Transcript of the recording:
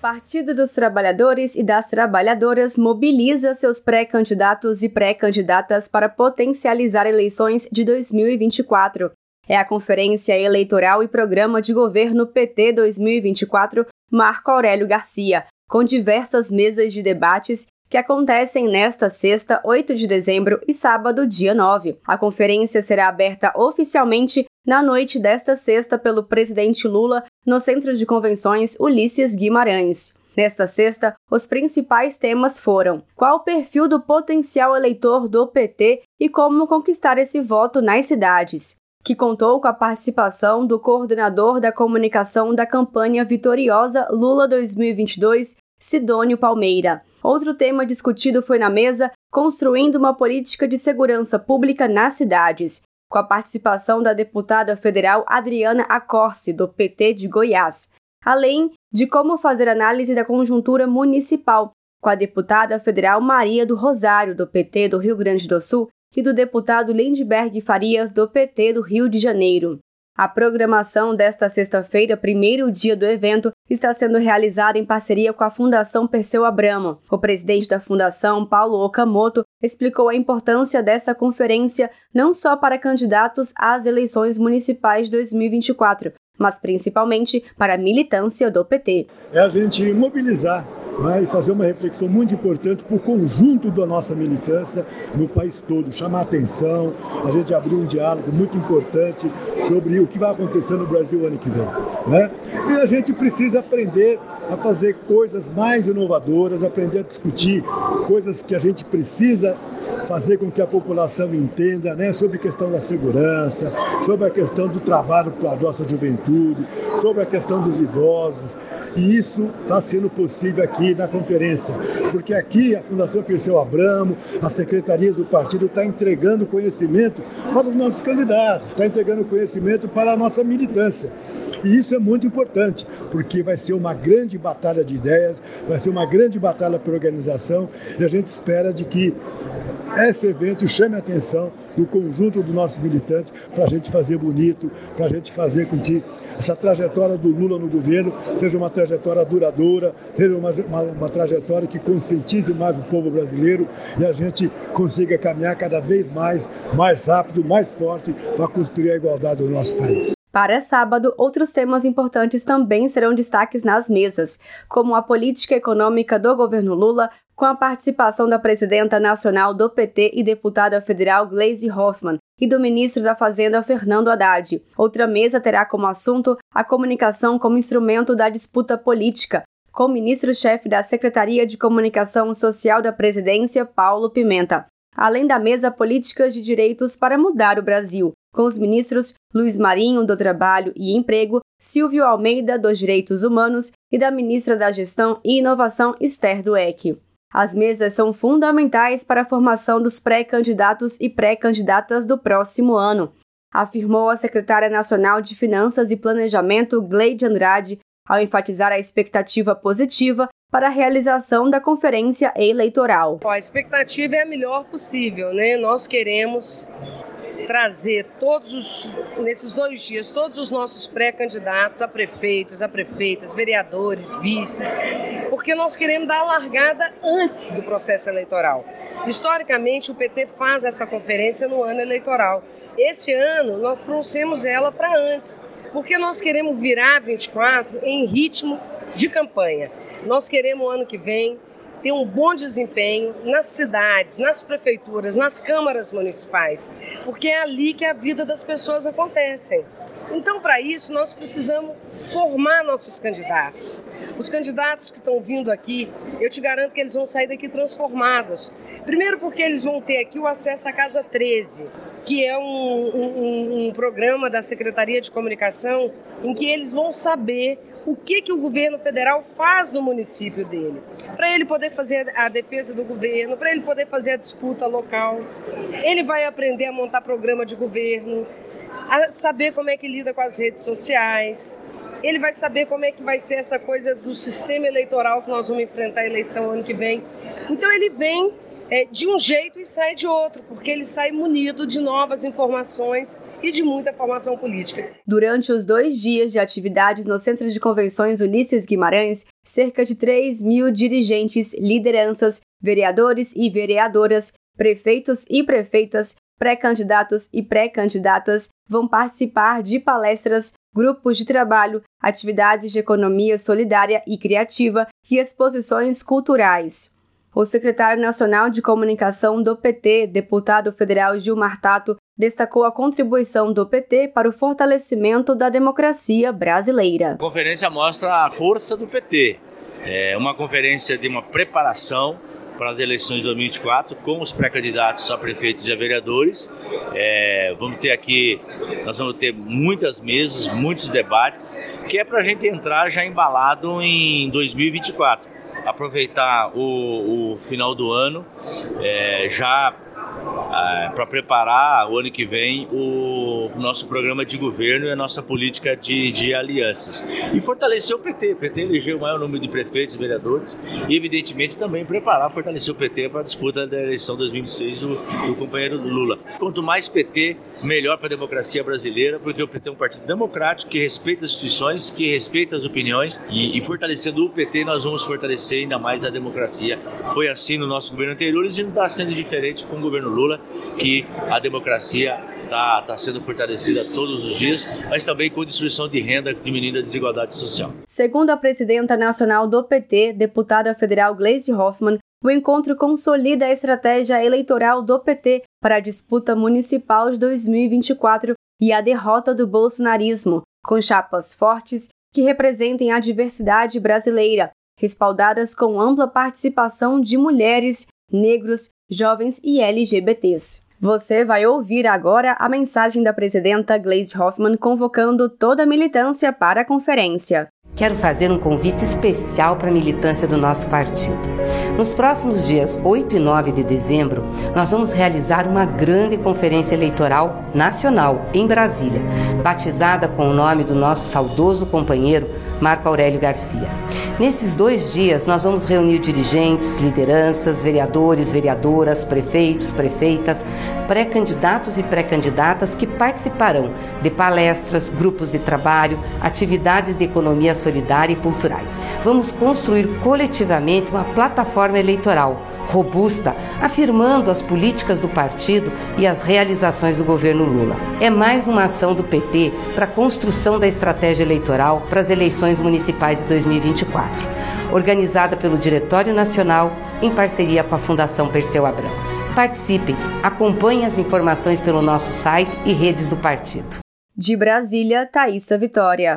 Partido dos Trabalhadores e das Trabalhadoras mobiliza seus pré-candidatos e pré-candidatas para potencializar eleições de 2024. É a Conferência Eleitoral e Programa de Governo PT 2024 Marco Aurélio Garcia, com diversas mesas de debates que acontecem nesta sexta, 8 de dezembro e sábado, dia 9. A conferência será aberta oficialmente na noite desta sexta pelo presidente Lula no Centro de Convenções Ulisses Guimarães. Nesta sexta, os principais temas foram: qual o perfil do potencial eleitor do PT e como conquistar esse voto nas cidades, que contou com a participação do coordenador da comunicação da campanha vitoriosa Lula 2022, Sidônio Palmeira. Outro tema discutido foi na mesa construindo uma política de segurança pública nas cidades, com a participação da deputada federal Adriana Acorce, do PT de Goiás, além de como fazer análise da conjuntura municipal, com a deputada federal Maria do Rosário, do PT do Rio Grande do Sul, e do deputado Lindbergh Farias, do PT do Rio de Janeiro. A programação desta sexta-feira, primeiro dia do evento, está sendo realizada em parceria com a Fundação Perseu Abramo. O presidente da fundação, Paulo Okamoto, explicou a importância dessa conferência não só para candidatos às eleições municipais de 2024, mas principalmente para a militância do PT. É a gente mobilizar né, e fazer uma reflexão muito importante para o conjunto da nossa militância no país todo, chamar atenção, a gente abrir um diálogo muito importante sobre o que vai acontecer no Brasil ano que vem. Né? E a gente precisa aprender a fazer coisas mais inovadoras, aprender a discutir coisas que a gente precisa fazer com que a população entenda né, sobre a questão da segurança, sobre a questão do trabalho para a nossa juventude, sobre a questão dos idosos. E isso está sendo possível aqui na conferência, porque aqui a Fundação Perseu Abramo, as secretarias do partido está entregando conhecimento para os nossos candidatos, está entregando conhecimento para a nossa militância. E isso é muito importante, porque vai ser uma grande batalha de ideias, vai ser uma grande batalha por organização, e a gente espera de que esse evento chame a atenção do conjunto dos nossos militantes para a gente fazer bonito, para a gente fazer com que essa trajetória do Lula no governo seja uma trajetória duradoura, seja uma, uma, uma trajetória que conscientize mais o povo brasileiro e a gente consiga caminhar cada vez mais, mais rápido, mais forte para construir a igualdade do nosso país. Para sábado, outros temas importantes também serão destaques nas mesas, como a política econômica do governo Lula, com a participação da presidenta nacional do PT e deputada federal Gleisi Hoffmann e do ministro da Fazenda Fernando Haddad. Outra mesa terá como assunto a comunicação como instrumento da disputa política, com o ministro-chefe da Secretaria de Comunicação Social da Presidência, Paulo Pimenta. Além da mesa Políticas de Direitos para Mudar o Brasil, com os ministros Luiz Marinho, do Trabalho e Emprego, Silvio Almeida, dos Direitos Humanos e da ministra da Gestão e Inovação, Esther Dueck. As mesas são fundamentais para a formação dos pré-candidatos e pré-candidatas do próximo ano, afirmou a secretária nacional de Finanças e Planejamento, Gleide Andrade, ao enfatizar a expectativa positiva para a realização da conferência eleitoral. A expectativa é a melhor possível, né? Nós queremos trazer todos os, nesses dois dias, todos os nossos pré-candidatos a prefeitos, a prefeitas, vereadores, vices, porque nós queremos dar a largada antes do processo eleitoral. Historicamente, o PT faz essa conferência no ano eleitoral. Esse ano, nós trouxemos ela para antes, porque nós queremos virar 24 em ritmo de campanha. Nós queremos ano que vem ter um bom desempenho nas cidades, nas prefeituras, nas câmaras municipais, porque é ali que a vida das pessoas acontece. Então, para isso, nós precisamos formar nossos candidatos. Os candidatos que estão vindo aqui, eu te garanto que eles vão sair daqui transformados. Primeiro, porque eles vão ter aqui o acesso à Casa 13, que é um, um, um programa da Secretaria de Comunicação em que eles vão saber o que, que o governo federal faz no município dele, para ele poder fazer a defesa do governo, para ele poder fazer a disputa local. Ele vai aprender a montar programa de governo, a saber como é que lida com as redes sociais. Ele vai saber como é que vai ser essa coisa do sistema eleitoral que nós vamos enfrentar a eleição ano que vem. Então ele vem é, de um jeito e sai de outro, porque ele sai munido de novas informações e de muita formação política. Durante os dois dias de atividades no Centro de Convenções Ulisses Guimarães, cerca de 3 mil dirigentes, lideranças, vereadores e vereadoras, prefeitos e prefeitas, pré-candidatos e pré-candidatas vão participar de palestras, grupos de trabalho, atividades de economia solidária e criativa e exposições culturais. O secretário nacional de comunicação do PT, deputado federal Gilmar Tato, destacou a contribuição do PT para o fortalecimento da democracia brasileira. A conferência mostra a força do PT. É uma conferência de uma preparação para as eleições de 2024 com os pré-candidatos a prefeitos e a vereadores. É, vamos ter aqui, nós vamos ter muitas mesas, muitos debates, que é para a gente entrar já embalado em 2024 aproveitar o, o final do ano é, já é, para preparar o ano que vem o nosso programa de governo e a nossa política de, de alianças. E fortalecer o PT. O PT elegeu o maior número de prefeitos e vereadores e, evidentemente, também preparar, fortalecer o PT para a disputa da eleição 2026 do, do companheiro Lula. Quanto mais PT, melhor para a democracia brasileira, porque o PT é um partido democrático que respeita as instituições, que respeita as opiniões e, e fortalecendo o PT, nós vamos fortalecer ainda mais a democracia. Foi assim no nosso governo anterior e não está sendo diferente com o governo Lula, que a democracia está tá sendo fortalecida todos os dias, mas também com destruição de renda, diminuindo a desigualdade social. Segundo a presidenta nacional do PT, deputada federal Gleisi Hoffmann, o encontro consolida a estratégia eleitoral do PT para a disputa municipal de 2024 e a derrota do bolsonarismo, com chapas fortes que representem a diversidade brasileira, respaldadas com ampla participação de mulheres, negros, jovens e LGBTs. Você vai ouvir agora a mensagem da presidenta Gleisi Hoffmann convocando toda a militância para a conferência. Quero fazer um convite especial para a militância do nosso partido. Nos próximos dias 8 e 9 de dezembro, nós vamos realizar uma grande conferência eleitoral nacional em Brasília, batizada com o nome do nosso saudoso companheiro Marco Aurélio Garcia. Nesses dois dias, nós vamos reunir dirigentes, lideranças, vereadores, vereadoras, prefeitos, prefeitas, pré-candidatos e pré-candidatas que participarão de palestras, grupos de trabalho, atividades de economia solidária e culturais. Vamos construir coletivamente uma plataforma eleitoral robusta, afirmando as políticas do partido e as realizações do governo Lula. É mais uma ação do PT para a construção da estratégia eleitoral para as eleições municipais de 2024, organizada pelo Diretório Nacional em parceria com a Fundação Perseu Abrão. Participem, acompanhem as informações pelo nosso site e redes do partido. De Brasília, Thaisa Vitória.